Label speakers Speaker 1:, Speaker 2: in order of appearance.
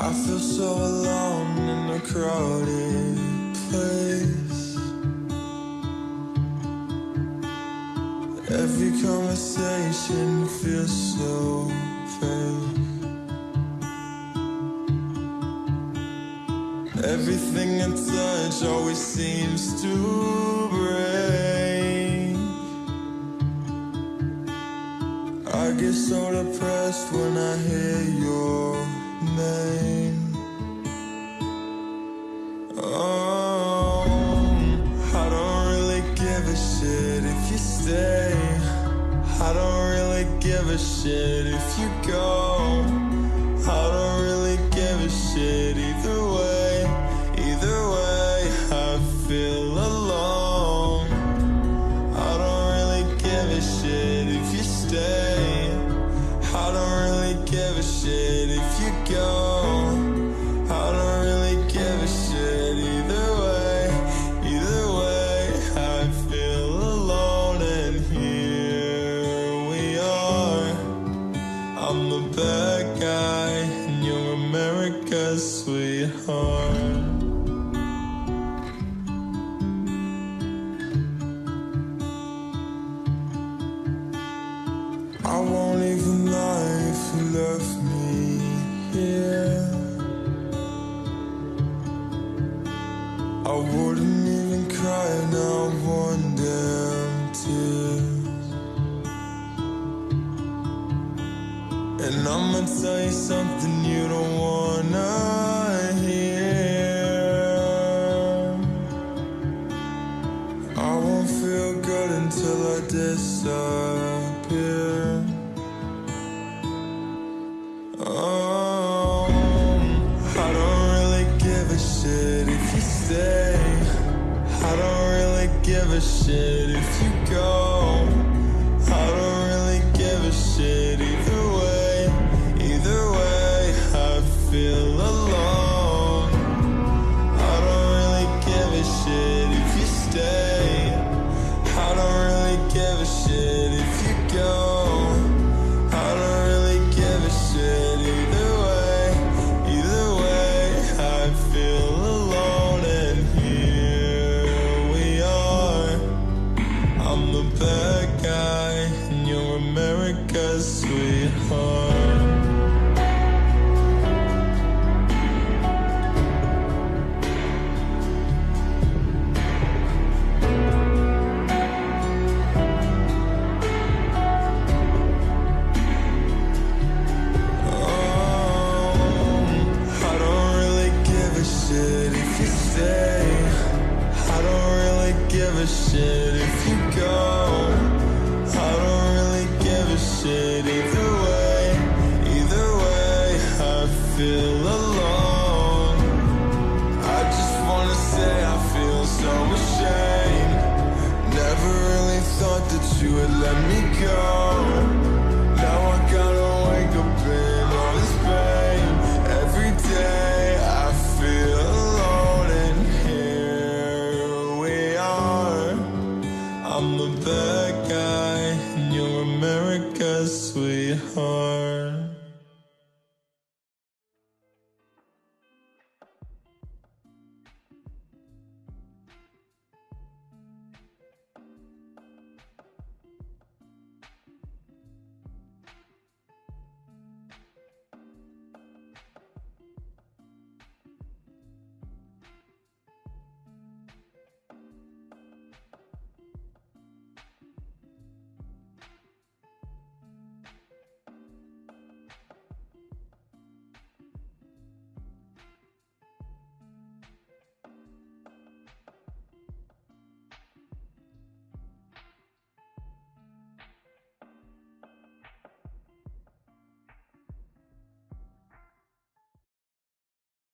Speaker 1: I feel so alone in a crowded place. Every conversation feels so fake. Everything I touch always seems to break. I get so depressed when I hear your name. Oh, I don't really give a shit if you stay. I don't really give a shit if you go. I don't really give a shit either way. Either way, I feel alone. I don't really give a shit if you stay. I'm the bad guy, and you're America's sweetheart. And I'ma tell you something you don't wanna hear. I won't feel good until I disappear. Oh, I don't really give a shit if you stay. I don't really give a shit if you go. Bad guy, and you're America's sweetheart. Oh, I don't really give a shit if you say, I don't really give a shit that you would let me go. Now I gotta wake up in all this pain. Every day I feel alone And here we are. I'm the bad guy And you're America's sweetheart.